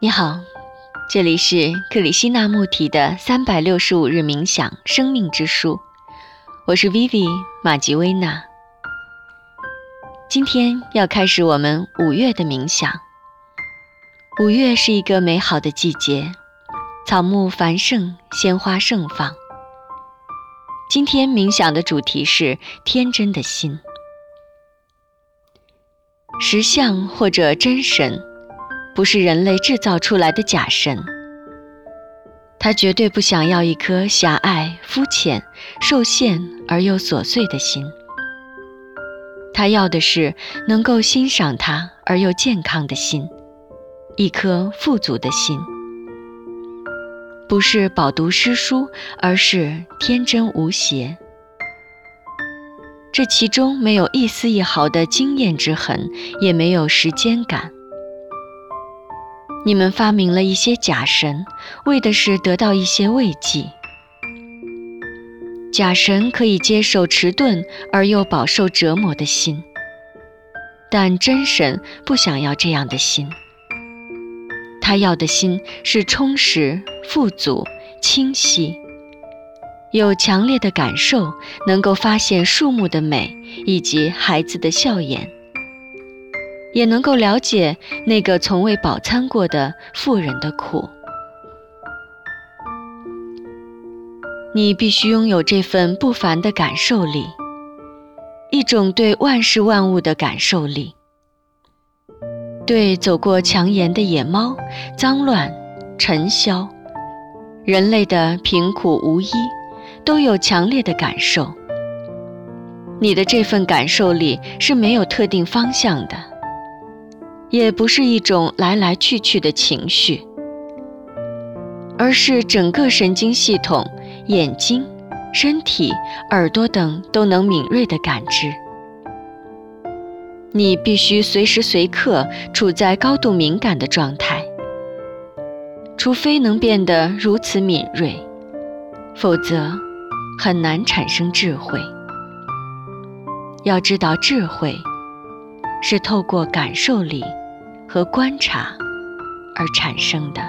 你好，这里是克里希那穆提的三百六十五日冥想生命之书，我是 Vivi 马吉薇娜。今天要开始我们五月的冥想。五月是一个美好的季节，草木繁盛，鲜花盛放。今天冥想的主题是天真的心，实相或者真神。不是人类制造出来的假神，他绝对不想要一颗狭隘、肤浅、受限而又琐碎的心。他要的是能够欣赏他而又健康的心，一颗富足的心。不是饱读诗书，而是天真无邪。这其中没有一丝一毫的经验之痕，也没有时间感。你们发明了一些假神，为的是得到一些慰藉。假神可以接受迟钝而又饱受折磨的心，但真神不想要这样的心。他要的心是充实、富足、清晰，有强烈的感受，能够发现树木的美以及孩子的笑颜。也能够了解那个从未饱餐过的富人的苦。你必须拥有这份不凡的感受力，一种对万事万物的感受力，对走过墙沿的野猫、脏乱、尘嚣、人类的贫苦无依，都有强烈的感受。你的这份感受力是没有特定方向的。也不是一种来来去去的情绪，而是整个神经系统、眼睛、身体、耳朵等都能敏锐的感知。你必须随时随刻处在高度敏感的状态，除非能变得如此敏锐，否则很难产生智慧。要知道，智慧是透过感受力。和观察而产生的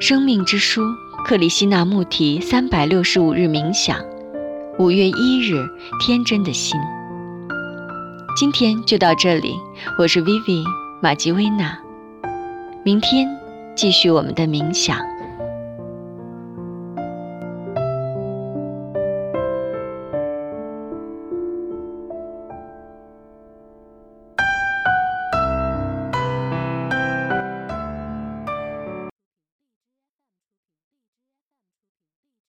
生命之书——克里希那穆提三百六十五日冥想，五月一日，天真的心。今天就到这里，我是 Vivi 马吉薇娜，明天继续我们的冥想。